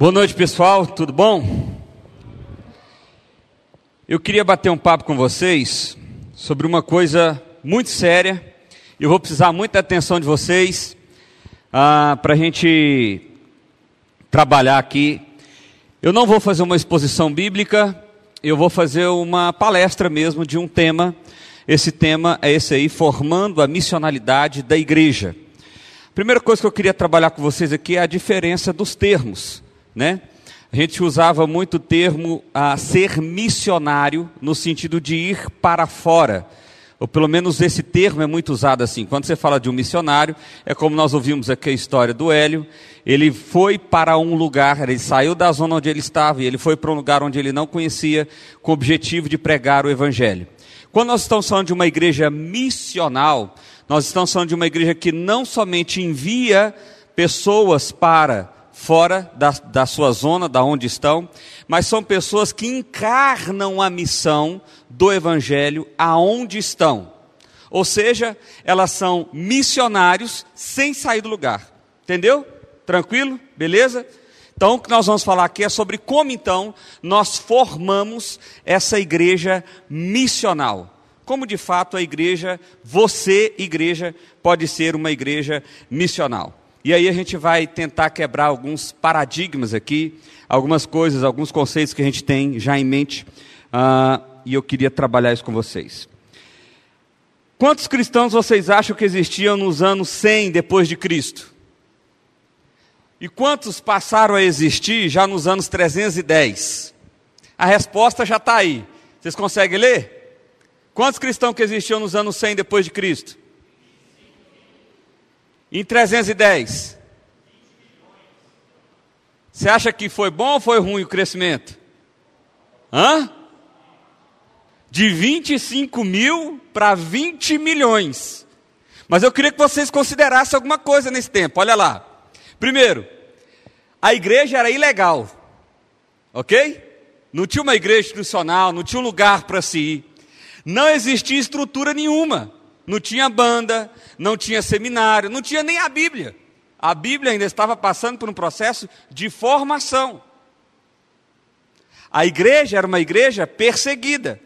Boa noite, pessoal, tudo bom? Eu queria bater um papo com vocês sobre uma coisa muito séria. Eu vou precisar muita atenção de vocês ah, para a gente trabalhar aqui. Eu não vou fazer uma exposição bíblica, eu vou fazer uma palestra mesmo de um tema. Esse tema é esse aí, formando a missionalidade da igreja. A primeira coisa que eu queria trabalhar com vocês aqui é a diferença dos termos né? A gente usava muito o termo a ser missionário no sentido de ir para fora. Ou pelo menos esse termo é muito usado assim. Quando você fala de um missionário, é como nós ouvimos aqui a história do Hélio. Ele foi para um lugar, ele saiu da zona onde ele estava e ele foi para um lugar onde ele não conhecia, com o objetivo de pregar o evangelho. Quando nós estamos falando de uma igreja missional, nós estamos falando de uma igreja que não somente envia pessoas para fora da, da sua zona, da onde estão, mas são pessoas que encarnam a missão do Evangelho aonde estão. Ou seja, elas são missionários sem sair do lugar. Entendeu? Tranquilo? Beleza? Então, o que nós vamos falar aqui é sobre como então nós formamos essa igreja missional. Como de fato a igreja, você, igreja, pode ser uma igreja missional. E aí a gente vai tentar quebrar alguns paradigmas aqui, algumas coisas, alguns conceitos que a gente tem já em mente, uh, e eu queria trabalhar isso com vocês. Quantos cristãos vocês acham que existiam nos anos 100 depois de Cristo? E quantos passaram a existir já nos anos 310? A resposta já está aí. Vocês conseguem ler? Quantos cristãos que existiam nos anos 100 depois de Cristo? Em 310. Você acha que foi bom ou foi ruim o crescimento? Hã? De 25 mil para 20 milhões. Mas eu queria que vocês considerassem alguma coisa nesse tempo. Olha lá. Primeiro, a igreja era ilegal. Ok? Não tinha uma igreja institucional, não tinha um lugar para se ir. Não existia estrutura nenhuma. Não tinha banda, não tinha seminário, não tinha nem a Bíblia. A Bíblia ainda estava passando por um processo de formação. A igreja era uma igreja perseguida.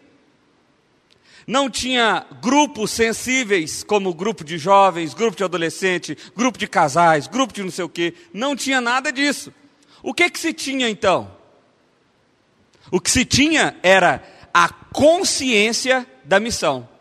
Não tinha grupos sensíveis, como grupo de jovens, grupo de adolescente, grupo de casais, grupo de não sei o quê. Não tinha nada disso. O que, que se tinha então? O que se tinha era a consciência da missão.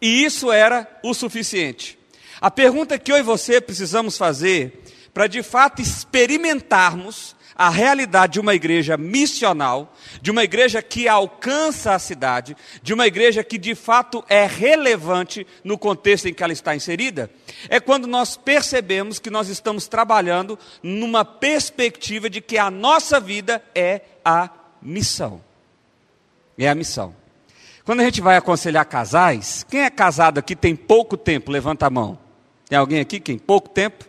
E isso era o suficiente. A pergunta que eu e você precisamos fazer, para de fato experimentarmos a realidade de uma igreja missional, de uma igreja que alcança a cidade, de uma igreja que de fato é relevante no contexto em que ela está inserida, é quando nós percebemos que nós estamos trabalhando numa perspectiva de que a nossa vida é a missão. É a missão. Quando a gente vai aconselhar casais, quem é casado aqui tem pouco tempo? Levanta a mão. Tem alguém aqui que tem pouco tempo?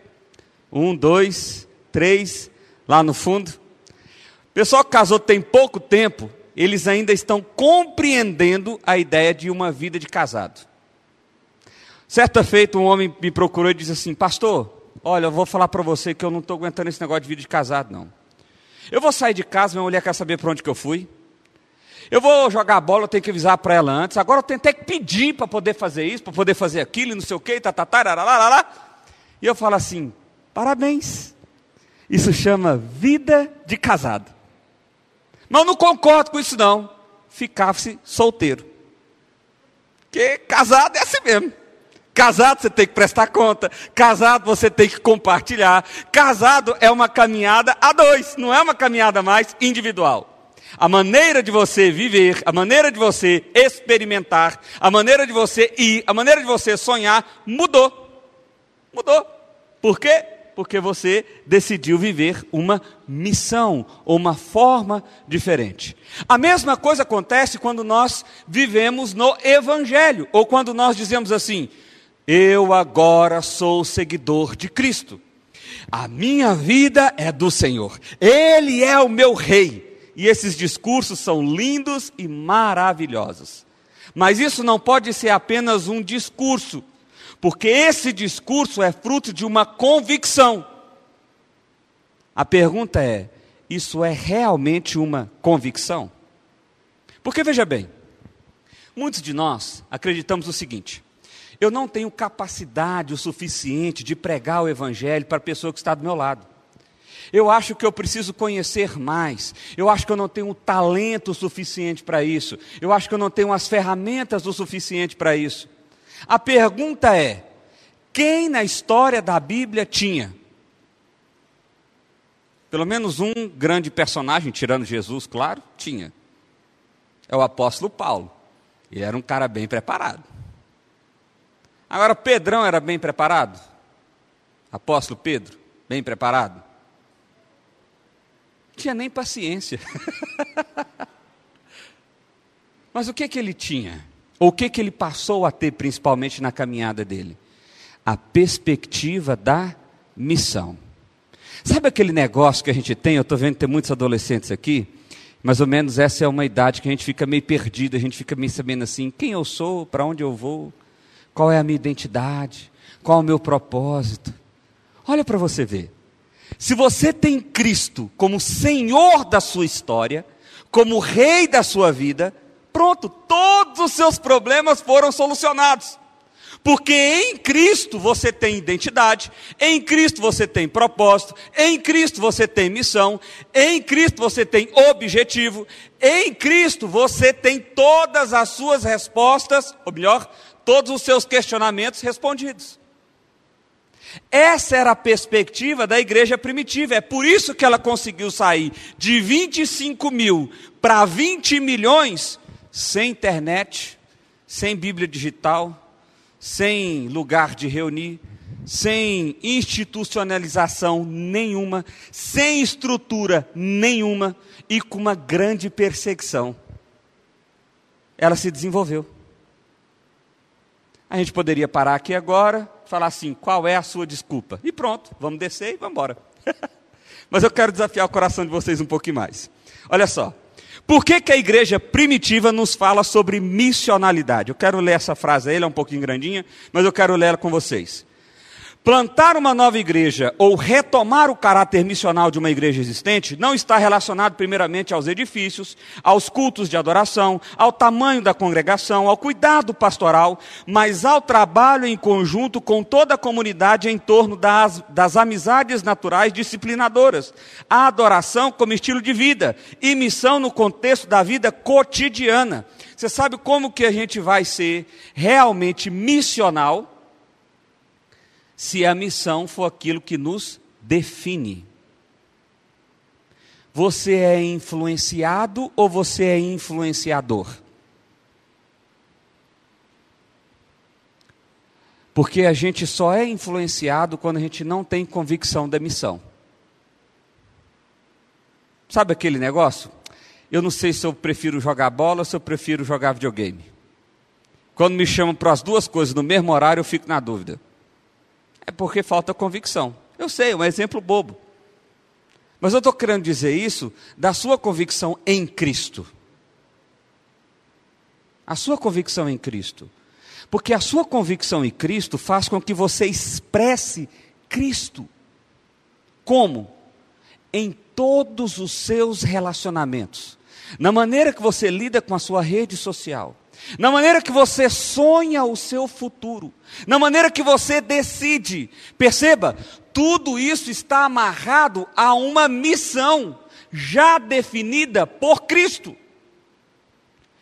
Um, dois, três, lá no fundo. O pessoal que casou tem pouco tempo, eles ainda estão compreendendo a ideia de uma vida de casado. Certa feita, um homem me procurou e disse assim: Pastor, olha, eu vou falar para você que eu não estou aguentando esse negócio de vida de casado, não. Eu vou sair de casa, minha mulher quer saber para onde que eu fui. Eu vou jogar bola, eu tenho que avisar para ela antes. Agora eu tenho até que pedir para poder fazer isso, para poder fazer aquilo, não sei o quê, tá, tá, tá, lá, lá, lá. E eu falo assim: parabéns. Isso chama vida de casado. Mas eu não concordo com isso, não. Ficar-se solteiro. Porque casado é assim mesmo. Casado você tem que prestar conta, casado você tem que compartilhar. Casado é uma caminhada a dois, não é uma caminhada mais individual. A maneira de você viver, a maneira de você experimentar, a maneira de você ir, a maneira de você sonhar mudou. Mudou. Por quê? Porque você decidiu viver uma missão ou uma forma diferente. A mesma coisa acontece quando nós vivemos no Evangelho, ou quando nós dizemos assim: Eu agora sou seguidor de Cristo. A minha vida é do Senhor, Ele é o meu Rei e esses discursos são lindos e maravilhosos. Mas isso não pode ser apenas um discurso, porque esse discurso é fruto de uma convicção. A pergunta é: isso é realmente uma convicção? Porque veja bem, muitos de nós acreditamos o seguinte: eu não tenho capacidade o suficiente de pregar o Evangelho para a pessoa que está do meu lado. Eu acho que eu preciso conhecer mais. Eu acho que eu não tenho talento suficiente para isso. Eu acho que eu não tenho as ferramentas o suficiente para isso. A pergunta é: quem na história da Bíblia tinha? Pelo menos um grande personagem, tirando Jesus, claro, tinha. É o apóstolo Paulo. Ele era um cara bem preparado. Agora, Pedrão era bem preparado? Apóstolo Pedro, bem preparado? Tinha nem paciência. Mas o que que ele tinha? Ou o que que ele passou a ter principalmente na caminhada dele? A perspectiva da missão. Sabe aquele negócio que a gente tem? Eu estou vendo que tem muitos adolescentes aqui. Mais ou menos essa é uma idade que a gente fica meio perdido, a gente fica meio sabendo assim: quem eu sou, para onde eu vou, qual é a minha identidade, qual é o meu propósito. Olha para você ver. Se você tem Cristo como Senhor da sua história, como Rei da sua vida, pronto, todos os seus problemas foram solucionados. Porque em Cristo você tem identidade, em Cristo você tem propósito, em Cristo você tem missão, em Cristo você tem objetivo, em Cristo você tem todas as suas respostas, ou melhor, todos os seus questionamentos respondidos. Essa era a perspectiva da igreja primitiva. É por isso que ela conseguiu sair de 25 mil para 20 milhões sem internet, sem Bíblia digital, sem lugar de reunir, sem institucionalização nenhuma, sem estrutura nenhuma e com uma grande perseguição. Ela se desenvolveu. A gente poderia parar aqui agora, falar assim: qual é a sua desculpa? E pronto, vamos descer e vamos embora. Mas eu quero desafiar o coração de vocês um pouquinho mais. Olha só, por que, que a igreja primitiva nos fala sobre missionalidade? Eu quero ler essa frase aí, ela é um pouquinho grandinha, mas eu quero ler ela com vocês. Plantar uma nova igreja ou retomar o caráter missional de uma igreja existente não está relacionado primeiramente aos edifícios, aos cultos de adoração, ao tamanho da congregação, ao cuidado pastoral, mas ao trabalho em conjunto com toda a comunidade em torno das, das amizades naturais disciplinadoras, a adoração como estilo de vida e missão no contexto da vida cotidiana. Você sabe como que a gente vai ser realmente missional? Se a missão for aquilo que nos define. Você é influenciado ou você é influenciador? Porque a gente só é influenciado quando a gente não tem convicção da missão. Sabe aquele negócio? Eu não sei se eu prefiro jogar bola ou se eu prefiro jogar videogame. Quando me chamam para as duas coisas no mesmo horário, eu fico na dúvida. É porque falta convicção. Eu sei, é um exemplo bobo. Mas eu estou querendo dizer isso da sua convicção em Cristo. A sua convicção em Cristo. Porque a sua convicção em Cristo faz com que você expresse Cristo. Como? Em todos os seus relacionamentos. Na maneira que você lida com a sua rede social, na maneira que você sonha o seu futuro, na maneira que você decide. Perceba, tudo isso está amarrado a uma missão já definida por Cristo.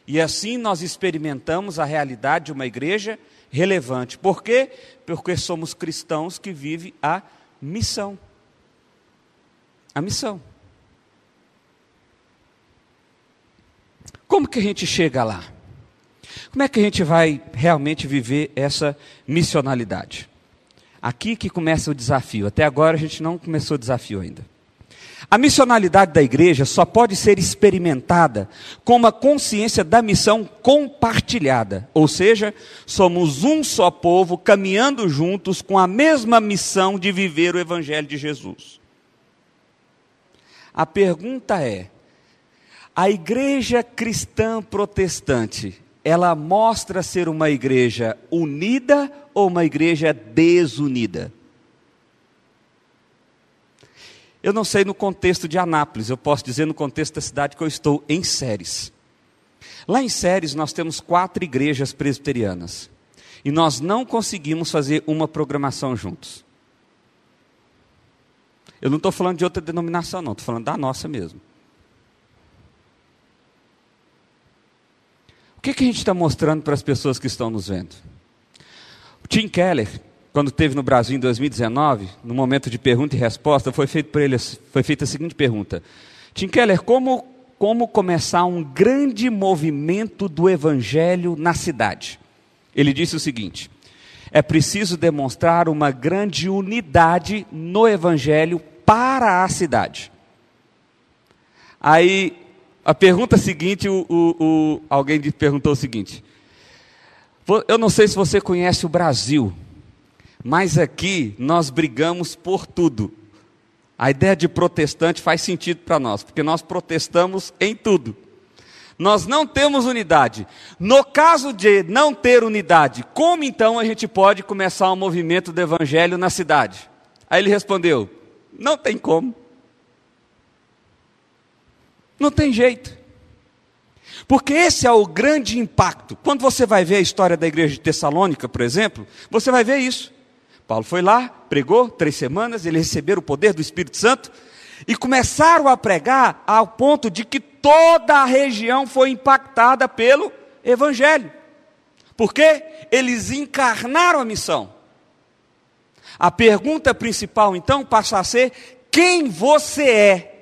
E assim nós experimentamos a realidade de uma igreja relevante. Por quê? Porque somos cristãos que vivem a missão. A missão. Como que a gente chega lá? Como é que a gente vai realmente viver essa missionalidade? Aqui que começa o desafio. Até agora a gente não começou o desafio ainda. A missionalidade da igreja só pode ser experimentada com uma consciência da missão compartilhada, ou seja, somos um só povo caminhando juntos com a mesma missão de viver o Evangelho de Jesus. A pergunta é: a igreja cristã protestante ela mostra ser uma igreja unida ou uma igreja desunida? Eu não sei no contexto de Anápolis, eu posso dizer no contexto da cidade que eu estou, em Séries. Lá em Séries nós temos quatro igrejas presbiterianas. E nós não conseguimos fazer uma programação juntos. Eu não estou falando de outra denominação, não, estou falando da nossa mesmo. Que, que a gente está mostrando para as pessoas que estão nos vendo? O Tim Keller, quando esteve no Brasil em 2019, no momento de pergunta e resposta, foi, feito ele, foi feita a seguinte pergunta: Tim Keller, como, como começar um grande movimento do evangelho na cidade? Ele disse o seguinte: é preciso demonstrar uma grande unidade no evangelho para a cidade. Aí, a pergunta seguinte, o, o, o, alguém perguntou o seguinte: eu não sei se você conhece o Brasil, mas aqui nós brigamos por tudo. A ideia de protestante faz sentido para nós, porque nós protestamos em tudo. Nós não temos unidade. No caso de não ter unidade, como então a gente pode começar um movimento do evangelho na cidade? Aí ele respondeu: não tem como. Não tem jeito. Porque esse é o grande impacto. Quando você vai ver a história da igreja de Tessalônica, por exemplo, você vai ver isso. Paulo foi lá, pregou três semanas, eles receberam o poder do Espírito Santo e começaram a pregar ao ponto de que toda a região foi impactada pelo Evangelho. Porque eles encarnaram a missão. A pergunta principal então passa a ser: quem você é?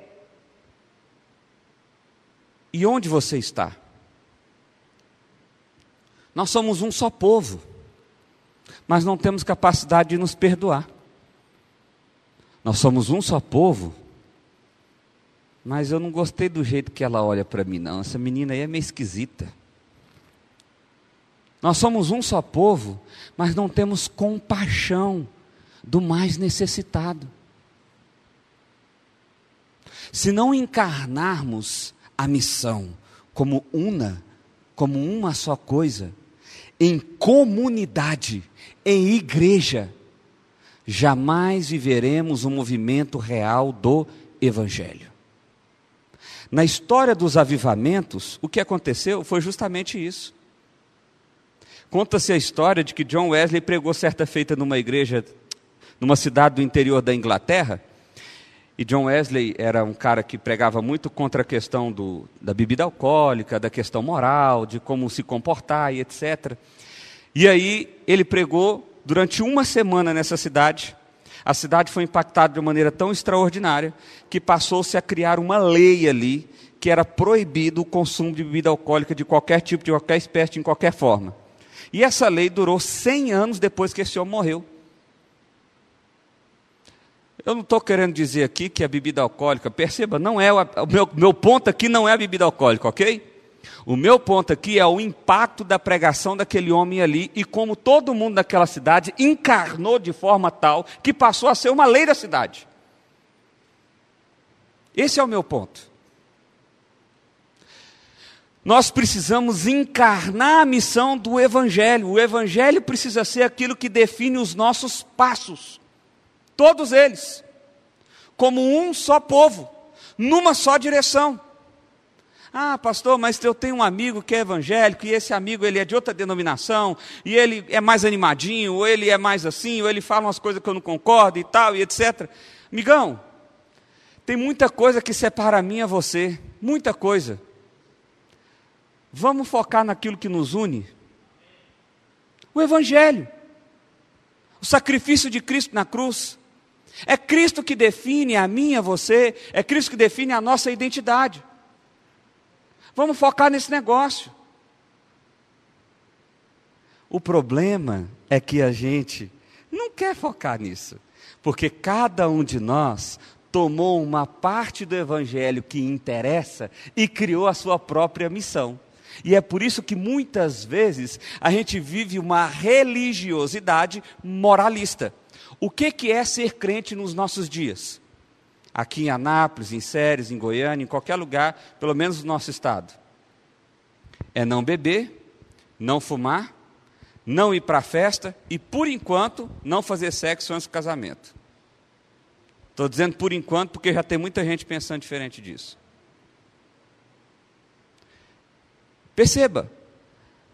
E onde você está? Nós somos um só povo mas não temos capacidade de nos perdoar. Nós somos um só povo, mas eu não gostei do jeito que ela olha para mim, não. Essa menina aí é meio esquisita. Nós somos um só povo, mas não temos compaixão do mais necessitado. Se não encarnarmos a missão como una, como uma só coisa, em comunidade, em igreja, jamais viveremos um movimento real do Evangelho. Na história dos avivamentos, o que aconteceu foi justamente isso. Conta-se a história de que John Wesley pregou certa feita numa igreja, numa cidade do interior da Inglaterra, e John Wesley era um cara que pregava muito contra a questão do, da bebida alcoólica, da questão moral, de como se comportar e etc. E aí ele pregou durante uma semana nessa cidade. A cidade foi impactada de uma maneira tão extraordinária que passou-se a criar uma lei ali que era proibido o consumo de bebida alcoólica de qualquer tipo, de qualquer espécie, em qualquer forma. E essa lei durou 100 anos depois que esse homem morreu. Eu não estou querendo dizer aqui que a bebida alcoólica, perceba, não é o, o meu, meu ponto aqui não é a bebida alcoólica, ok? O meu ponto aqui é o impacto da pregação daquele homem ali e como todo mundo daquela cidade encarnou de forma tal que passou a ser uma lei da cidade. Esse é o meu ponto. Nós precisamos encarnar a missão do Evangelho. O Evangelho precisa ser aquilo que define os nossos passos. Todos eles, como um só povo, numa só direção. Ah, pastor, mas eu tenho um amigo que é evangélico e esse amigo ele é de outra denominação e ele é mais animadinho, ou ele é mais assim, ou ele fala umas coisas que eu não concordo e tal e etc. Migão, tem muita coisa que separa a mim a você, muita coisa. Vamos focar naquilo que nos une? O evangelho. O sacrifício de Cristo na cruz. É Cristo que define a mim e a você, é Cristo que define a nossa identidade. Vamos focar nesse negócio. O problema é que a gente não quer focar nisso, porque cada um de nós tomou uma parte do evangelho que interessa e criou a sua própria missão. E é por isso que muitas vezes a gente vive uma religiosidade moralista. O que, que é ser crente nos nossos dias? aqui em Anápolis, em Séries, em Goiânia, em qualquer lugar, pelo menos no nosso estado. É não beber, não fumar, não ir para a festa e, por enquanto, não fazer sexo antes do casamento. Estou dizendo por enquanto, porque já tem muita gente pensando diferente disso. Perceba,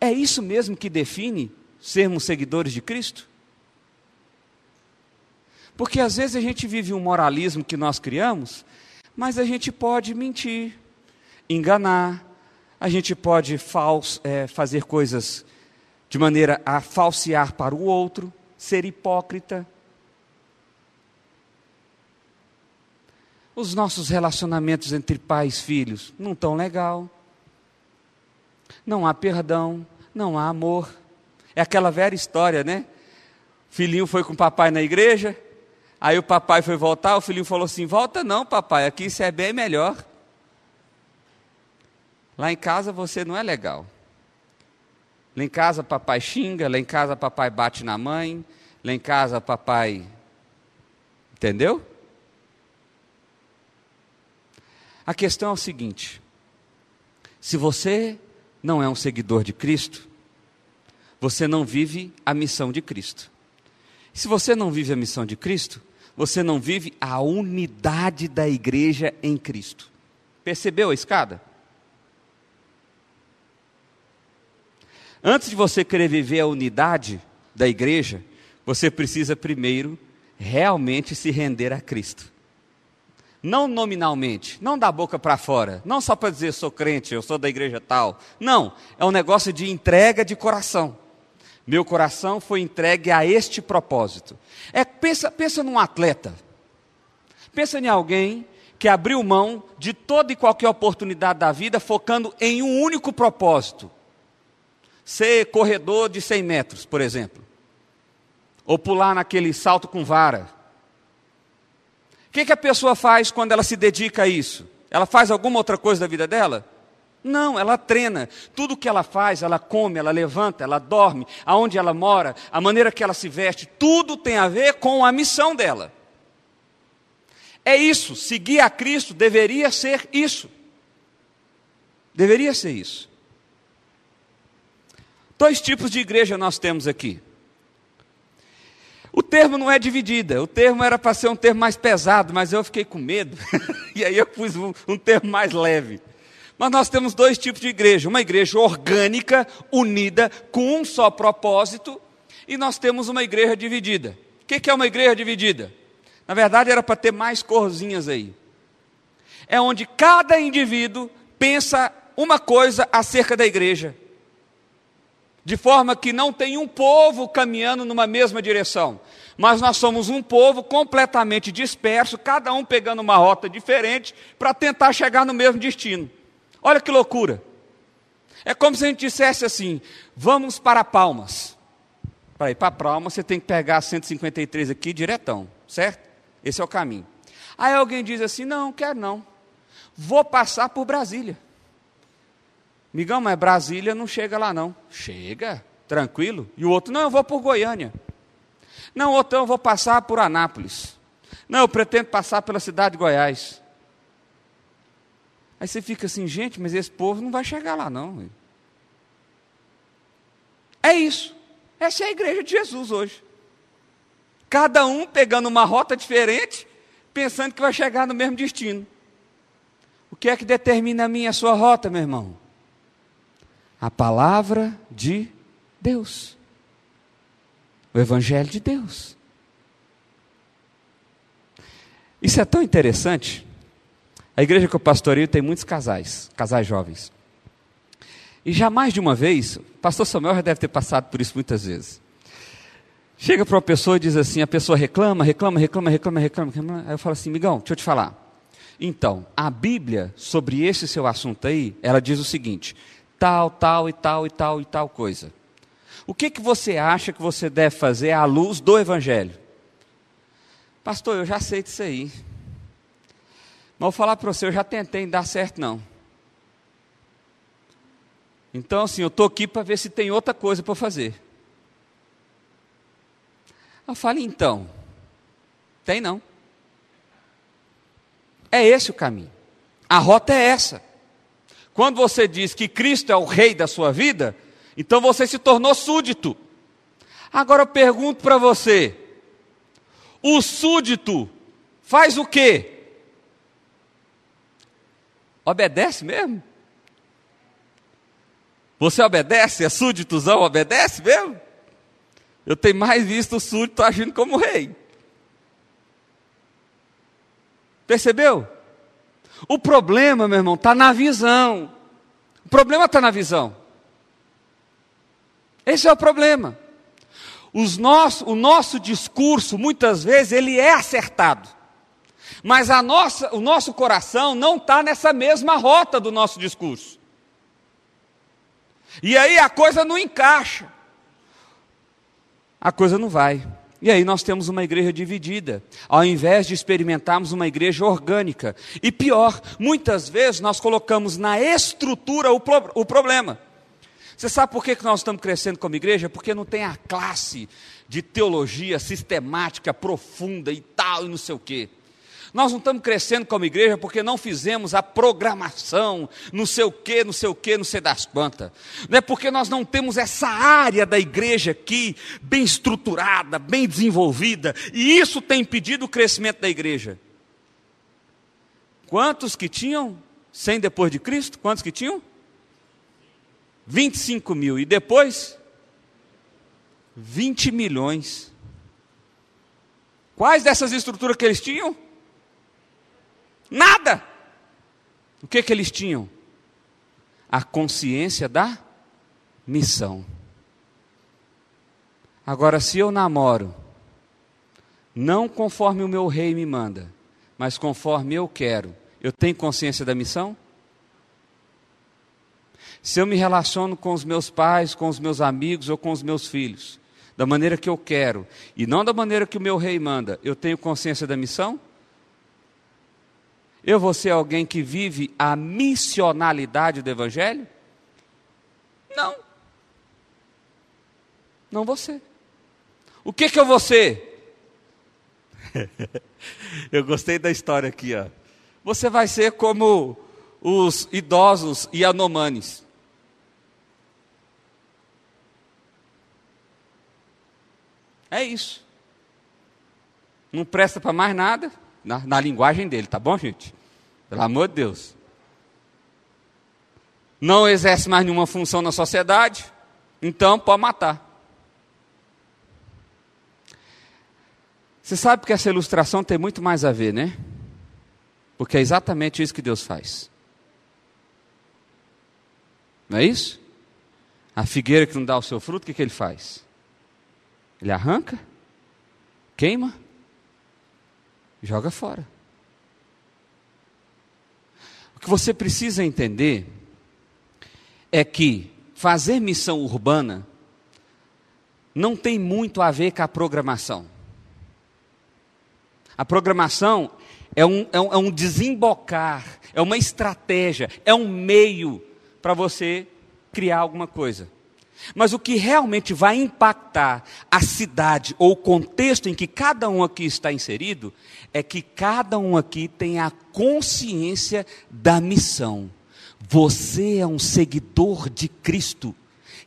é isso mesmo que define sermos seguidores de Cristo? Porque às vezes a gente vive um moralismo que nós criamos, mas a gente pode mentir, enganar, a gente pode fals, é, fazer coisas de maneira a falsear para o outro, ser hipócrita. Os nossos relacionamentos entre pais e filhos não estão legal. Não há perdão, não há amor. É aquela velha história, né? Filhinho foi com o papai na igreja, aí o papai foi voltar, o filhinho falou assim: Volta não, papai, aqui isso é bem melhor. Lá em casa você não é legal. Lá em casa papai xinga, lá em casa papai bate na mãe, lá em casa papai. Entendeu? A questão é o seguinte: se você não é um seguidor de Cristo, você não vive a missão de Cristo. Se você não vive a missão de Cristo, você não vive a unidade da igreja em Cristo. Percebeu a escada? Antes de você querer viver a unidade da igreja, você precisa primeiro realmente se render a Cristo. Não nominalmente, não da boca para fora, não só para dizer sou crente, eu sou da igreja tal. Não, é um negócio de entrega de coração. Meu coração foi entregue a este propósito. É pensa, pensa num atleta. Pensa em alguém que abriu mão de toda e qualquer oportunidade da vida, focando em um único propósito: ser corredor de 100 metros, por exemplo, ou pular naquele salto com vara o que, que a pessoa faz quando ela se dedica a isso? Ela faz alguma outra coisa da vida dela? Não, ela treina. Tudo que ela faz, ela come, ela levanta, ela dorme, aonde ela mora, a maneira que ela se veste, tudo tem a ver com a missão dela. É isso, seguir a Cristo deveria ser isso. Deveria ser isso. Dois tipos de igreja nós temos aqui. O termo não é dividida, o termo era para ser um termo mais pesado, mas eu fiquei com medo, e aí eu pus um, um termo mais leve. Mas nós temos dois tipos de igreja: uma igreja orgânica, unida, com um só propósito, e nós temos uma igreja dividida. O que é uma igreja dividida? Na verdade, era para ter mais corzinhas aí. É onde cada indivíduo pensa uma coisa acerca da igreja de forma que não tem um povo caminhando numa mesma direção, mas nós somos um povo completamente disperso, cada um pegando uma rota diferente para tentar chegar no mesmo destino. Olha que loucura! É como se a gente dissesse assim: vamos para Palmas. Para ir para Palmas, você tem que pegar 153 aqui diretão, certo? Esse é o caminho. Aí alguém diz assim: não, quero não. Vou passar por Brasília. Migão, mas Brasília não chega lá não. Chega, tranquilo. E o outro, não, eu vou por Goiânia. Não, outro, eu vou passar por Anápolis. Não, eu pretendo passar pela cidade de Goiás. Aí você fica assim, gente, mas esse povo não vai chegar lá não. É isso. Essa é a igreja de Jesus hoje. Cada um pegando uma rota diferente, pensando que vai chegar no mesmo destino. O que é que determina a minha a sua rota, meu irmão? a palavra de Deus. O Evangelho de Deus. Isso é tão interessante. A igreja que eu pastoreio tem muitos casais, casais jovens. E já mais de uma vez, pastor Samuel já deve ter passado por isso muitas vezes. Chega para uma pessoa e diz assim: a pessoa reclama, reclama, reclama, reclama, reclama, reclama. Aí eu falo assim: migão, deixa eu te falar. Então, a Bíblia, sobre esse seu assunto aí, ela diz o seguinte: tal, tal e tal e tal e tal coisa. O que, que você acha que você deve fazer à luz do Evangelho? Pastor, eu já sei disso aí. Mas vou falar para você, eu já tentei, não dá certo não. Então, assim, eu estou aqui para ver se tem outra coisa para fazer. Eu falei, então, tem não. É esse o caminho. A rota é essa. Quando você diz que Cristo é o rei da sua vida, então você se tornou súdito. Agora eu pergunto para você: o súdito faz o quê? Obedece mesmo? Você obedece? É súditozão, obedece mesmo? Eu tenho mais visto o súdito agindo como rei. Percebeu? O problema, meu irmão, está na visão. O problema está na visão. Esse é o problema. Nosso, o nosso discurso, muitas vezes, ele é acertado. Mas a nossa, o nosso coração não está nessa mesma rota do nosso discurso. E aí a coisa não encaixa. A coisa não vai. E aí nós temos uma igreja dividida, ao invés de experimentarmos uma igreja orgânica. E pior, muitas vezes nós colocamos na estrutura o, pro, o problema. Você sabe por que nós estamos crescendo como igreja? Porque não tem a classe de teologia sistemática, profunda e tal, e não sei o quê. Nós não estamos crescendo como igreja porque não fizemos a programação, não sei o que, não sei o que, não sei das quantas. Não é porque nós não temos essa área da igreja aqui bem estruturada, bem desenvolvida, e isso tem impedido o crescimento da igreja. Quantos que tinham 100 depois de Cristo? Quantos que tinham? 25 mil. E depois? 20 milhões. Quais dessas estruturas que eles tinham? Nada. O que que eles tinham? A consciência da missão. Agora, se eu namoro, não conforme o meu rei me manda, mas conforme eu quero, eu tenho consciência da missão? Se eu me relaciono com os meus pais, com os meus amigos ou com os meus filhos, da maneira que eu quero, e não da maneira que o meu rei manda, eu tenho consciência da missão? Eu vou ser alguém que vive a missionalidade do Evangelho? Não. Não você. O que que eu vou ser? eu gostei da história aqui, ó. Você vai ser como os idosos e anomanes. É isso. Não presta para mais nada na, na linguagem dele, tá bom, gente? Pelo amor de Deus. Não exerce mais nenhuma função na sociedade, então pode matar. Você sabe que essa ilustração tem muito mais a ver, né? Porque é exatamente isso que Deus faz. Não é isso? A figueira que não dá o seu fruto, o que, que ele faz? Ele arranca, queima joga fora. O que você precisa entender é que fazer missão urbana não tem muito a ver com a programação. A programação é um, é um, é um desembocar, é uma estratégia, é um meio para você criar alguma coisa. Mas o que realmente vai impactar a cidade ou o contexto em que cada um aqui está inserido é que cada um aqui tem a consciência da missão. Você é um seguidor de Cristo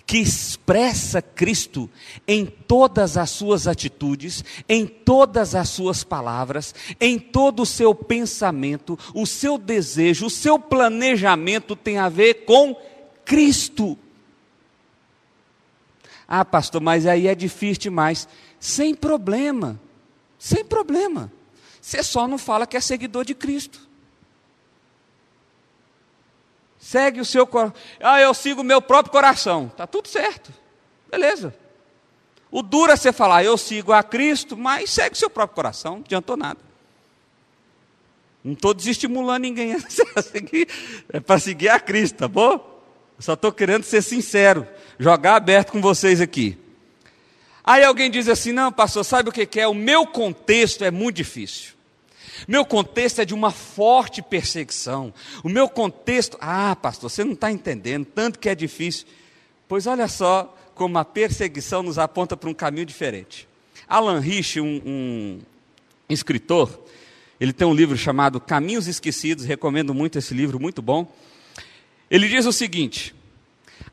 que expressa Cristo em todas as suas atitudes, em todas as suas palavras, em todo o seu pensamento, o seu desejo, o seu planejamento tem a ver com Cristo. Ah, pastor, mas aí é difícil demais. Sem problema, sem problema. Você só não fala que é seguidor de Cristo. Segue o seu coração. Ah, eu sigo o meu próprio coração. Está tudo certo. Beleza. O duro é você falar, eu sigo a Cristo, mas segue o seu próprio coração. Não adiantou nada. Não estou desestimulando ninguém a seguir. É para seguir a Cristo, tá bom? Só estou querendo ser sincero jogar aberto com vocês aqui. Aí alguém diz assim: não, pastor, sabe o que é? O meu contexto é muito difícil. Meu contexto é de uma forte perseguição. O meu contexto. Ah, pastor, você não está entendendo, tanto que é difícil. Pois olha só como a perseguição nos aponta para um caminho diferente. Alan Rich, um, um escritor, ele tem um livro chamado Caminhos Esquecidos, recomendo muito esse livro, muito bom. Ele diz o seguinte: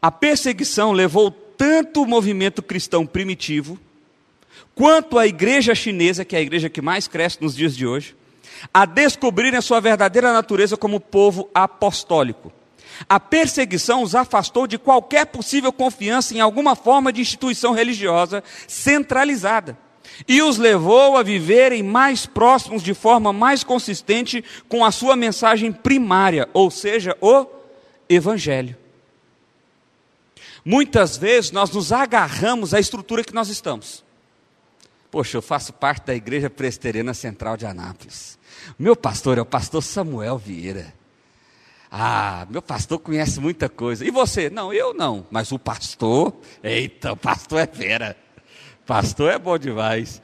a perseguição levou tanto o movimento cristão primitivo, quanto a igreja chinesa, que é a igreja que mais cresce nos dias de hoje, a descobrirem a sua verdadeira natureza como povo apostólico. A perseguição os afastou de qualquer possível confiança em alguma forma de instituição religiosa centralizada e os levou a viverem mais próximos de forma mais consistente com a sua mensagem primária, ou seja, o Evangelho. Muitas vezes nós nos agarramos à estrutura que nós estamos. Poxa, eu faço parte da Igreja Presteriana Central de Anápolis. Meu pastor é o pastor Samuel Vieira. Ah, meu pastor conhece muita coisa. E você? Não, eu não. Mas o pastor, eita, o pastor é fera. Pastor é bom demais.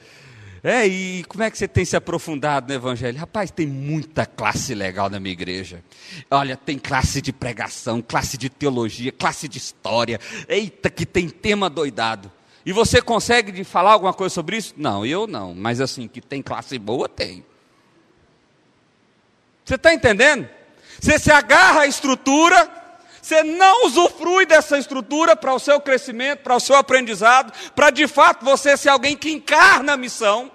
É, e como é que você tem se aprofundado no Evangelho? Rapaz, tem muita classe legal na minha igreja. Olha, tem classe de pregação, classe de teologia, classe de história. Eita, que tem tema doidado. E você consegue falar alguma coisa sobre isso? Não, eu não. Mas assim, que tem classe boa, tem. Você está entendendo? Você se agarra à estrutura, você não usufrui dessa estrutura para o seu crescimento, para o seu aprendizado, para de fato você ser alguém que encarna a missão.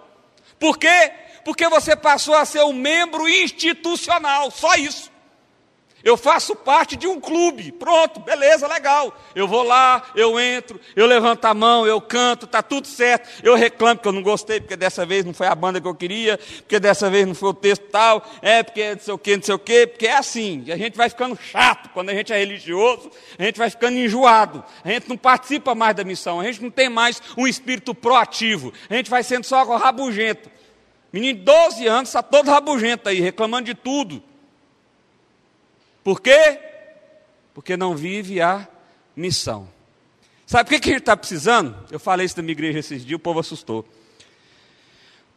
Por quê? Porque você passou a ser um membro institucional, só isso. Eu faço parte de um clube. Pronto, beleza, legal. Eu vou lá, eu entro, eu levanto a mão, eu canto, tá tudo certo. Eu reclamo que eu não gostei, porque dessa vez não foi a banda que eu queria, porque dessa vez não foi o texto tal, é porque não sei o quê, não sei o quê, porque é assim. A gente vai ficando chato quando a gente é religioso, a gente vai ficando enjoado. A gente não participa mais da missão, a gente não tem mais um espírito proativo. A gente vai sendo só rabugento. Menino de 12 anos está todo rabugento aí, reclamando de tudo. Por quê? Porque não vive a missão. Sabe por que a gente está precisando? Eu falei isso na minha igreja esses dias, o povo assustou.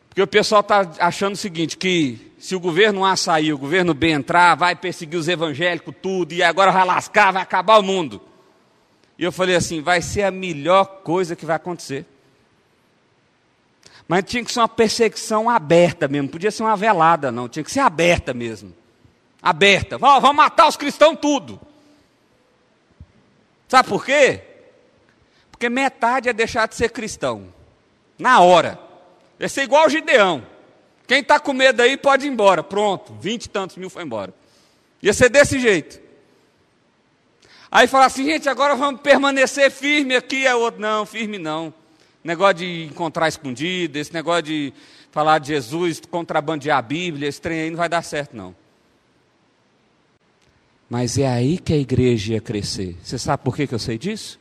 Porque o pessoal está achando o seguinte: que se o governo A sair, o governo B entrar, vai perseguir os evangélicos, tudo, e agora vai lascar, vai acabar o mundo. E eu falei assim: vai ser a melhor coisa que vai acontecer. Mas tinha que ser uma perseguição aberta mesmo, podia ser uma velada, não, tinha que ser aberta mesmo aberta. Vamos matar os cristãos tudo. Sabe por quê? Porque metade é deixar de ser cristão. Na hora. Ia ser igual o Gideão. Quem está com medo aí pode ir embora. Pronto, vinte e tantos mil foi embora. Ia ser desse jeito. Aí fala assim, gente, agora vamos permanecer firme aqui. É outro, não, firme não. Negócio de encontrar escondido, esse negócio de falar de Jesus, contrabandear a Bíblia, esse trem aí não vai dar certo, não. Mas é aí que a igreja ia crescer. Você sabe por que, eu sei disso?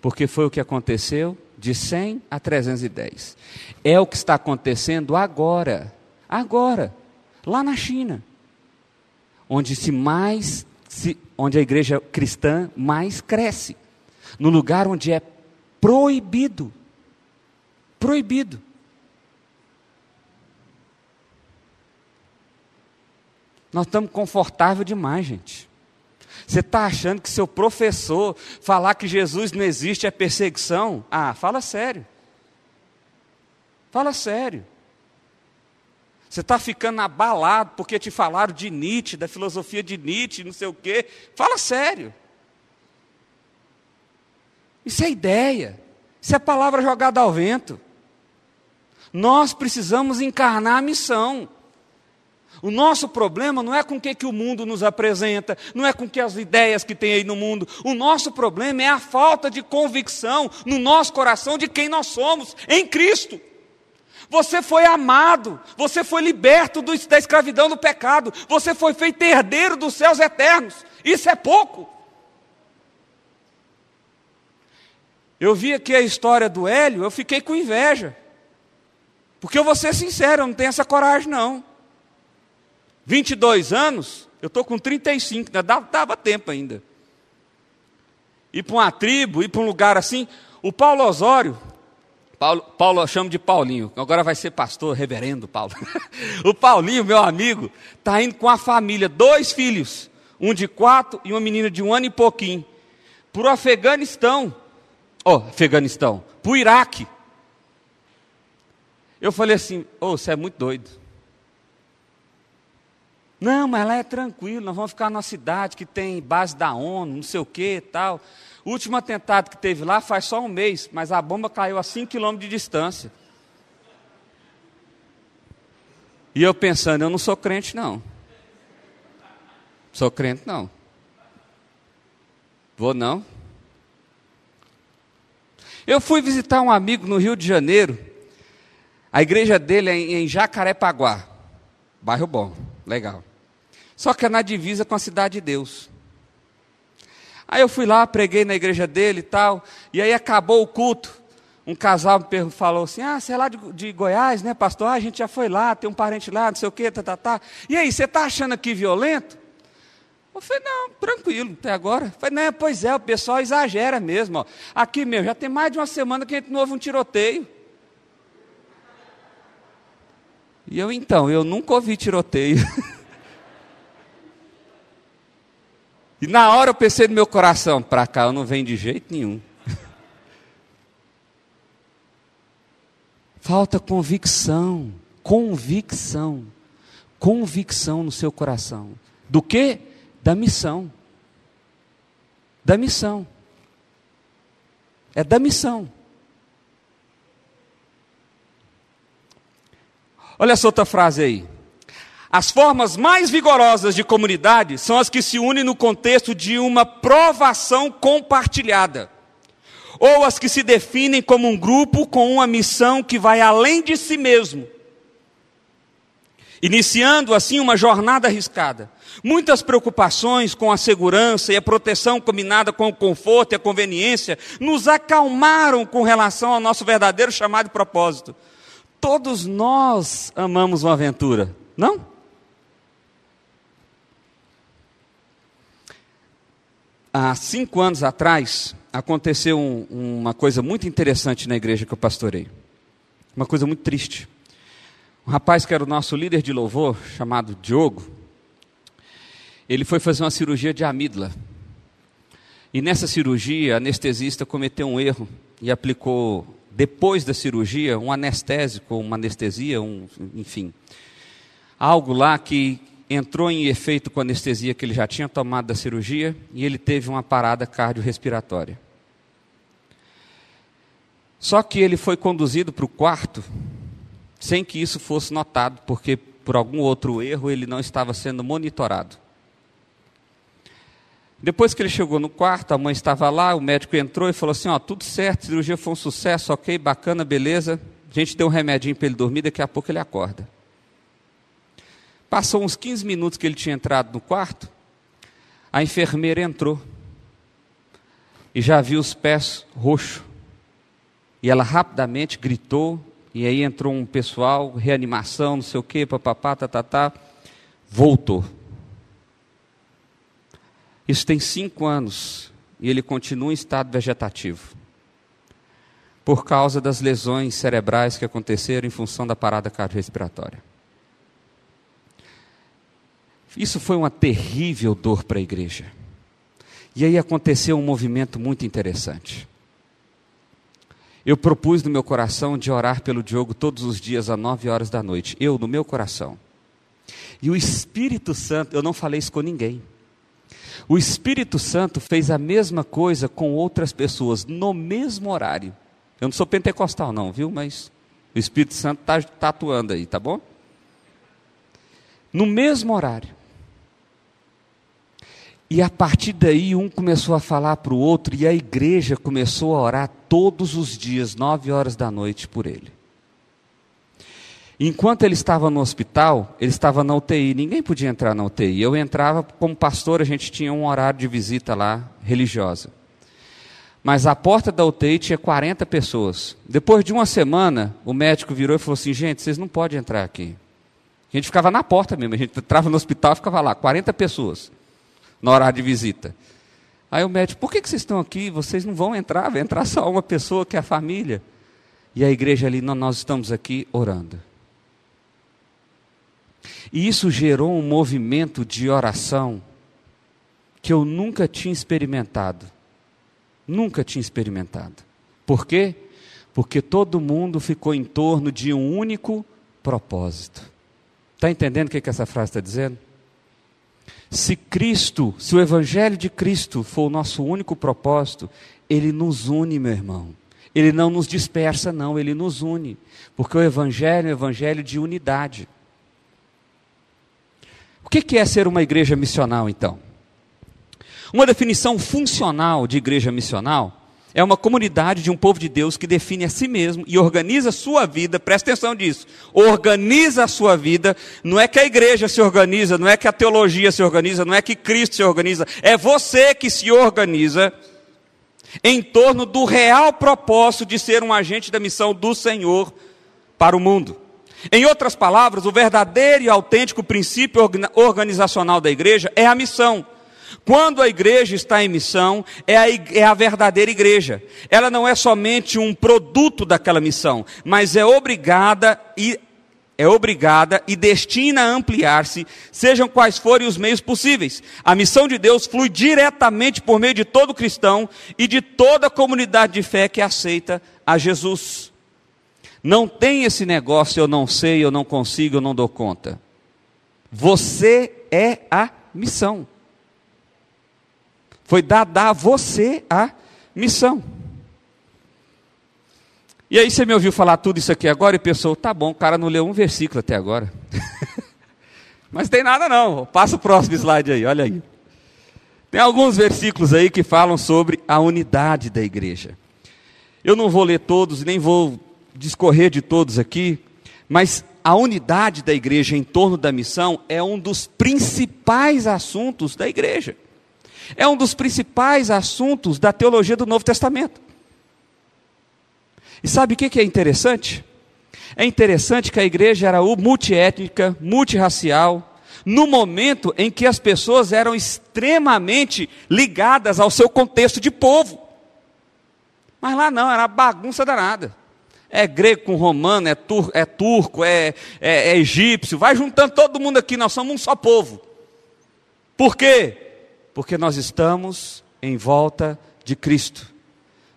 Porque foi o que aconteceu de 100 a 310. É o que está acontecendo agora. Agora. Lá na China. Onde se mais. Se, onde a igreja cristã mais cresce. No lugar onde é proibido. Proibido. Nós estamos confortáveis demais, gente. Você está achando que seu professor falar que Jesus não existe é perseguição? Ah, fala sério. Fala sério. Você está ficando abalado porque te falaram de Nietzsche, da filosofia de Nietzsche, não sei o quê. Fala sério. Isso é ideia. Isso é palavra jogada ao vento. Nós precisamos encarnar a missão. O nosso problema não é com o que, que o mundo nos apresenta, não é com que as ideias que tem aí no mundo. O nosso problema é a falta de convicção no nosso coração de quem nós somos em Cristo. Você foi amado, você foi liberto do, da escravidão do pecado, você foi feito herdeiro dos céus eternos. Isso é pouco. Eu vi aqui a história do Hélio, eu fiquei com inveja. Porque eu vou ser sincero, eu não tenho essa coragem, não. 22 anos, eu estou com 35, né? dava, dava tempo ainda. Ir para uma tribo, ir para um lugar assim. O Paulo Osório, Paulo, Paulo eu chamo de Paulinho, agora vai ser pastor, reverendo Paulo. o Paulinho, meu amigo, está indo com a família, dois filhos, um de quatro e uma menina de um ano e pouquinho, para o Afeganistão. Ó, oh, Afeganistão, para o Iraque. Eu falei assim, ô, oh, você é muito doido. Não, mas lá é tranquilo, nós vamos ficar numa cidade que tem base da ONU, não sei o que tal. O último atentado que teve lá faz só um mês, mas a bomba caiu a 5 quilômetros de distância. E eu pensando, eu não sou crente, não. Sou crente, não. Vou não. Eu fui visitar um amigo no Rio de Janeiro. A igreja dele é em Jacarepaguá. Bairro bom, legal. Só que é na divisa com a cidade de Deus. Aí eu fui lá, preguei na igreja dele e tal, e aí acabou o culto. Um casal me falou assim: Ah, você é lá de, de Goiás, né, pastor? Ah, a gente já foi lá, tem um parente lá, não sei o quê, tá, tá, tá. E aí, você está achando aqui violento? Eu falei, não, tranquilo, até agora. Eu falei, não, pois é, o pessoal exagera mesmo. Ó. Aqui, meu, já tem mais de uma semana que a gente não houve um tiroteio. E eu, então, eu nunca ouvi tiroteio. E na hora eu pensei no meu coração, para cá eu não venho de jeito nenhum. Falta convicção, convicção, convicção no seu coração. Do que? Da missão. Da missão. É da missão. Olha essa outra frase aí. As formas mais vigorosas de comunidade são as que se unem no contexto de uma provação compartilhada, ou as que se definem como um grupo com uma missão que vai além de si mesmo, iniciando assim uma jornada arriscada. Muitas preocupações com a segurança e a proteção combinada com o conforto e a conveniência nos acalmaram com relação ao nosso verdadeiro chamado propósito. Todos nós amamos uma aventura, não? há cinco anos atrás, aconteceu um, uma coisa muito interessante na igreja que eu pastorei. Uma coisa muito triste. Um rapaz que era o nosso líder de louvor, chamado Diogo, ele foi fazer uma cirurgia de amígdala. E nessa cirurgia, a anestesista cometeu um erro e aplicou, depois da cirurgia, um anestésico, uma anestesia, um, enfim, algo lá que entrou em efeito com a anestesia que ele já tinha tomado da cirurgia e ele teve uma parada cardiorrespiratória. Só que ele foi conduzido para o quarto sem que isso fosse notado, porque por algum outro erro ele não estava sendo monitorado. Depois que ele chegou no quarto, a mãe estava lá, o médico entrou e falou assim: Ó, tudo certo, a cirurgia foi um sucesso, ok, bacana, beleza. A gente deu um remedinho para ele dormir, daqui a pouco ele acorda. Passou uns 15 minutos que ele tinha entrado no quarto, a enfermeira entrou e já viu os pés roxos. E ela rapidamente gritou, e aí entrou um pessoal, reanimação, não sei o quê, papapá, tatatá, voltou. Isso tem cinco anos e ele continua em estado vegetativo. Por causa das lesões cerebrais que aconteceram em função da parada cardiorrespiratória. Isso foi uma terrível dor para a igreja. E aí aconteceu um movimento muito interessante. Eu propus no meu coração de orar pelo Diogo todos os dias às nove horas da noite. Eu, no meu coração. E o Espírito Santo, eu não falei isso com ninguém. O Espírito Santo fez a mesma coisa com outras pessoas no mesmo horário. Eu não sou pentecostal, não, viu? Mas o Espírito Santo está tá atuando aí, tá bom? No mesmo horário. E a partir daí, um começou a falar para o outro, e a igreja começou a orar todos os dias, nove horas da noite, por ele. Enquanto ele estava no hospital, ele estava na UTI, ninguém podia entrar na UTI. Eu entrava, como pastor, a gente tinha um horário de visita lá, religiosa. Mas a porta da UTI tinha 40 pessoas. Depois de uma semana, o médico virou e falou assim: gente, vocês não podem entrar aqui. A gente ficava na porta mesmo, a gente entrava no hospital e ficava lá, 40 pessoas no horário de visita. Aí o médico, por que, vocês estão aqui? Vocês não vão entrar, vai entrar só uma pessoa que é a família. E a igreja ali, nós estamos aqui orando. E isso gerou um movimento de oração que eu nunca tinha experimentado. Nunca tinha experimentado. Por quê? Porque todo mundo ficou em torno de um único propósito. Está entendendo o que, que essa frase está dizendo? Se Cristo, se o Evangelho de Cristo for o nosso único propósito, ele nos une, meu irmão. Ele não nos dispersa, não, ele nos une. Porque o Evangelho é o Evangelho de unidade. O que é ser uma igreja missional, então? Uma definição funcional de igreja missional é uma comunidade de um povo de Deus que define a si mesmo e organiza a sua vida, presta atenção nisso, organiza a sua vida, não é que a igreja se organiza, não é que a teologia se organiza, não é que Cristo se organiza, é você que se organiza em torno do real propósito de ser um agente da missão do Senhor para o mundo. Em outras palavras, o verdadeiro e autêntico princípio organizacional da igreja é a missão. Quando a igreja está em missão, é a, é a, verdadeira igreja. Ela não é somente um produto daquela missão, mas é obrigada e é obrigada e destina a ampliar-se, sejam quais forem os meios possíveis. A missão de Deus flui diretamente por meio de todo cristão e de toda a comunidade de fé que aceita a Jesus. Não tem esse negócio, eu não sei, eu não consigo, eu não dou conta. Você é a missão. Foi dada a você a missão. E aí você me ouviu falar tudo isso aqui agora e pensou, tá bom, o cara não leu um versículo até agora. Mas tem nada não. Passa o próximo slide aí, olha aí. Tem alguns versículos aí que falam sobre a unidade da igreja. Eu não vou ler todos, nem vou discorrer de todos aqui, mas a unidade da igreja em torno da missão é um dos principais assuntos da igreja. É um dos principais assuntos da teologia do Novo Testamento. E sabe o que é interessante? É interessante que a igreja era multiétnica, multirracial, no momento em que as pessoas eram extremamente ligadas ao seu contexto de povo. Mas lá não, era bagunça danada. É grego com romano, é, tur é turco, é, é, é egípcio, vai juntando todo mundo aqui, nós somos um só povo. Por quê? Porque nós estamos em volta de Cristo,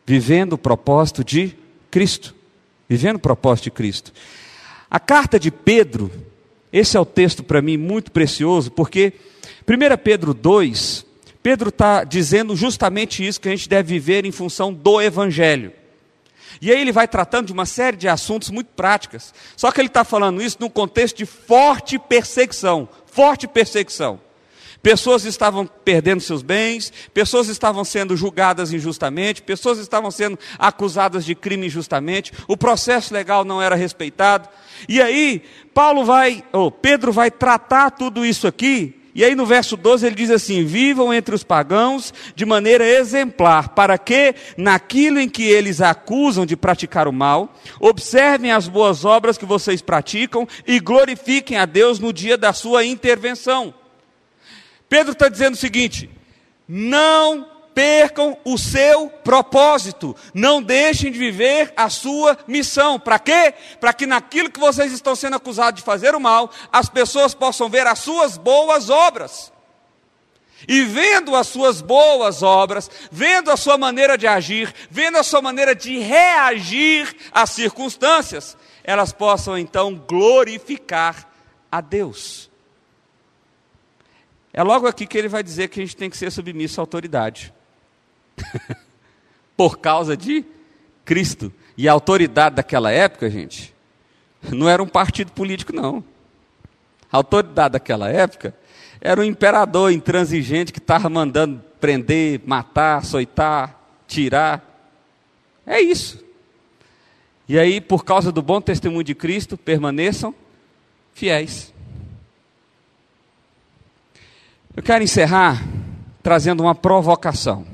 vivendo o propósito de Cristo, vivendo o propósito de Cristo. A carta de Pedro, esse é o texto para mim muito precioso, porque 1 Pedro 2, Pedro está dizendo justamente isso que a gente deve viver em função do Evangelho. E aí ele vai tratando de uma série de assuntos muito práticas. Só que ele está falando isso num contexto de forte perseguição. Forte perseguição. Pessoas estavam perdendo seus bens, pessoas estavam sendo julgadas injustamente, pessoas estavam sendo acusadas de crime injustamente, o processo legal não era respeitado. E aí, Paulo vai, ou Pedro vai tratar tudo isso aqui e aí no verso 12 ele diz assim: Vivam entre os pagãos de maneira exemplar, para que, naquilo em que eles acusam de praticar o mal, observem as boas obras que vocês praticam e glorifiquem a Deus no dia da sua intervenção. Pedro está dizendo o seguinte: não percam o seu propósito, não deixem de viver a sua missão. Para quê? Para que naquilo que vocês estão sendo acusados de fazer o mal, as pessoas possam ver as suas boas obras. E vendo as suas boas obras, vendo a sua maneira de agir, vendo a sua maneira de reagir às circunstâncias, elas possam então glorificar a Deus. É logo aqui que ele vai dizer que a gente tem que ser submisso à autoridade. Por causa de Cristo. E a autoridade daquela época, gente, não era um partido político, não. A autoridade daquela época era um imperador intransigente que estava mandando prender, matar, açoitar, tirar. É isso. E aí, por causa do bom testemunho de Cristo, permaneçam fiéis. Eu quero encerrar trazendo uma provocação.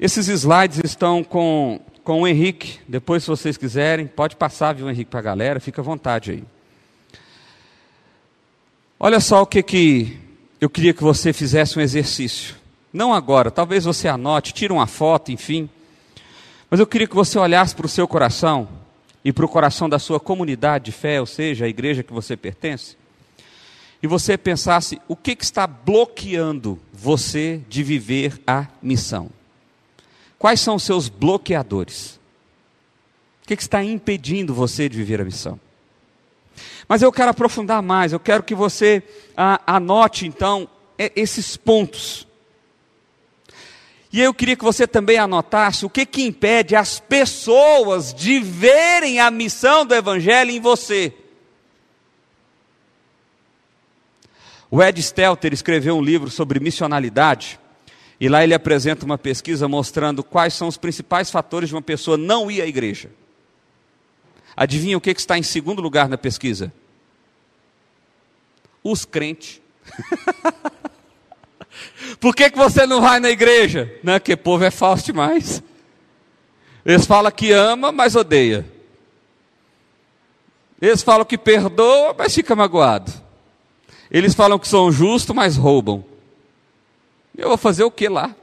Esses slides estão com, com o Henrique. Depois, se vocês quiserem, pode passar, viu, Henrique, para a galera. Fica à vontade aí. Olha só o que, que eu queria que você fizesse um exercício. Não agora, talvez você anote, tire uma foto, enfim. Mas eu queria que você olhasse para o seu coração e para o coração da sua comunidade de fé, ou seja, a igreja que você pertence, e você pensasse o que, que está bloqueando você de viver a missão. Quais são os seus bloqueadores? O que, está impedindo você de viver a missão? Mas eu quero aprofundar mais, eu quero que você ah, anote então esses pontos. E eu queria que você também anotasse o que, que impede as pessoas de verem a missão do Evangelho em você. O Ed Stelter escreveu um livro sobre missionalidade, e lá ele apresenta uma pesquisa mostrando quais são os principais fatores de uma pessoa não ir à igreja. Adivinha o que está em segundo lugar na pesquisa? Os crentes. Por que, que você não vai na igreja? Não, porque povo é falso demais. Eles falam que ama, mas odeia. Eles falam que perdoa, mas fica magoado. Eles falam que são justos, mas roubam. Eu vou fazer o que lá?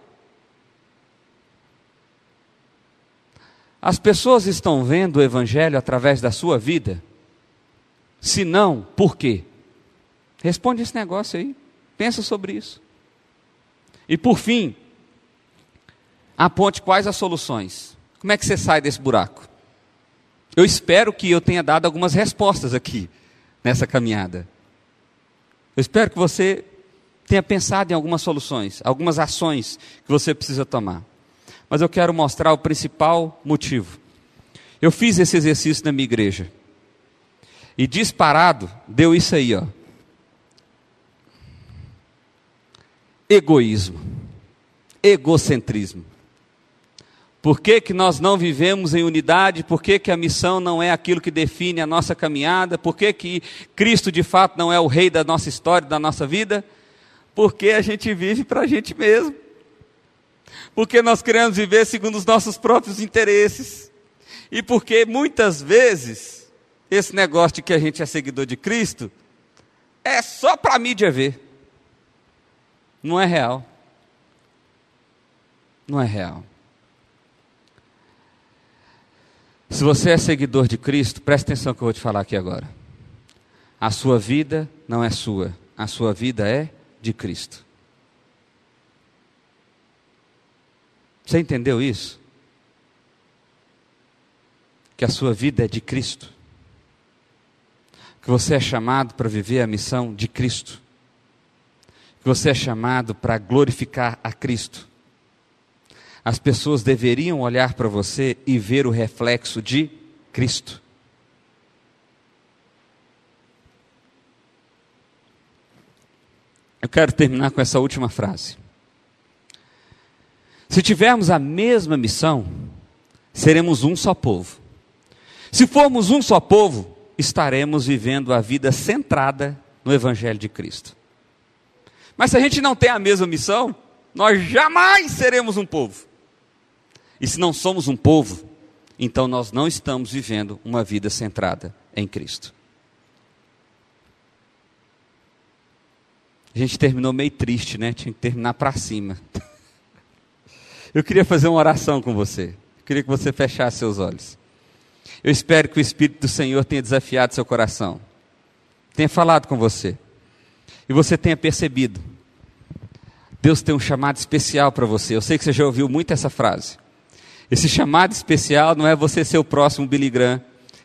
As pessoas estão vendo o Evangelho através da sua vida? Se não, por quê? Responde esse negócio aí. Pensa sobre isso. E por fim, aponte quais as soluções. Como é que você sai desse buraco? Eu espero que eu tenha dado algumas respostas aqui nessa caminhada. Eu espero que você tenha pensado em algumas soluções, algumas ações que você precisa tomar. Mas eu quero mostrar o principal motivo. Eu fiz esse exercício na minha igreja. E disparado deu isso aí, ó. Egoísmo. Egocentrismo. Por que, que nós não vivemos em unidade? Por que, que a missão não é aquilo que define a nossa caminhada? Por que, que Cristo de fato não é o rei da nossa história, da nossa vida? Porque a gente vive para a gente mesmo. Porque nós queremos viver segundo os nossos próprios interesses. E porque muitas vezes esse negócio de que a gente é seguidor de Cristo é só para a mídia ver. Não é real. Não é real. Se você é seguidor de Cristo, preste atenção que eu vou te falar aqui agora. A sua vida não é sua, a sua vida é de Cristo. Você entendeu isso? Que a sua vida é de Cristo. Que você é chamado para viver a missão de Cristo. Que você é chamado para glorificar a Cristo as pessoas deveriam olhar para você e ver o reflexo de Cristo. Eu quero terminar com essa última frase. Se tivermos a mesma missão, seremos um só povo. Se formos um só povo, estaremos vivendo a vida centrada no Evangelho de Cristo. Mas se a gente não tem a mesma missão, nós jamais seremos um povo. E se não somos um povo, então nós não estamos vivendo uma vida centrada em Cristo. A gente terminou meio triste, né? Tinha que terminar para cima. Eu queria fazer uma oração com você. Eu queria que você fechasse seus olhos. Eu espero que o Espírito do Senhor tenha desafiado seu coração, tenha falado com você, e você tenha percebido. Deus tem um chamado especial para você. Eu sei que você já ouviu muito essa frase. Esse chamado especial não é você ser o próximo Billy Graham.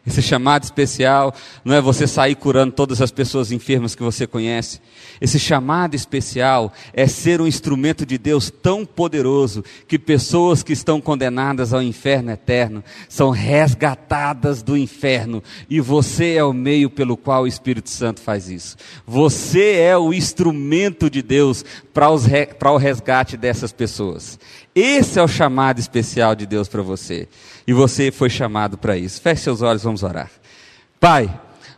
Esse chamado especial não é você sair curando todas as pessoas enfermas que você conhece. Esse chamado especial é ser um instrumento de Deus tão poderoso que pessoas que estão condenadas ao inferno eterno são resgatadas do inferno e você é o meio pelo qual o Espírito Santo faz isso. Você é o instrumento de Deus para o resgate dessas pessoas. Esse é o chamado especial de Deus para você. E você foi chamado para isso. Feche seus olhos, vamos orar. Pai,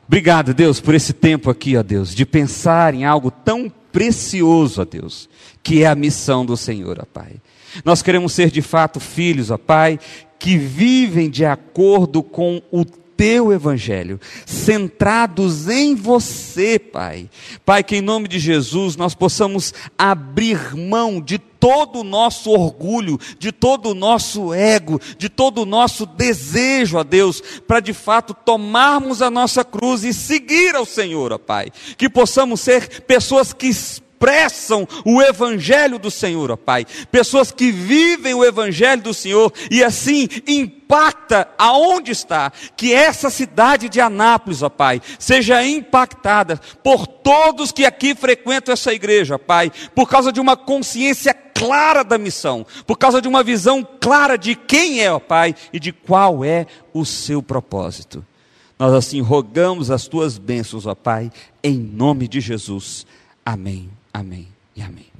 obrigado, Deus, por esse tempo aqui, ó Deus, de pensar em algo tão precioso, ó Deus, que é a missão do Senhor, ó Pai. Nós queremos ser de fato filhos, ó Pai, que vivem de acordo com o teu evangelho, centrados em você, Pai. Pai, que em nome de Jesus nós possamos abrir mão de todo o nosso orgulho, de todo o nosso ego, de todo o nosso desejo a Deus, para de fato tomarmos a nossa cruz e seguir ao Senhor, ó Pai. Que possamos ser pessoas que expressam o Evangelho do Senhor, ó Pai. Pessoas que vivem o Evangelho do Senhor e assim impacta aonde está. Que essa cidade de Anápolis, ó Pai, seja impactada por todos que aqui frequentam essa igreja, ó Pai, por causa de uma consciência clara da missão, por causa de uma visão clara de quem é, ó Pai, e de qual é o seu propósito. Nós assim rogamos as tuas bênçãos, ó Pai, em nome de Jesus. Amém, amém e amém.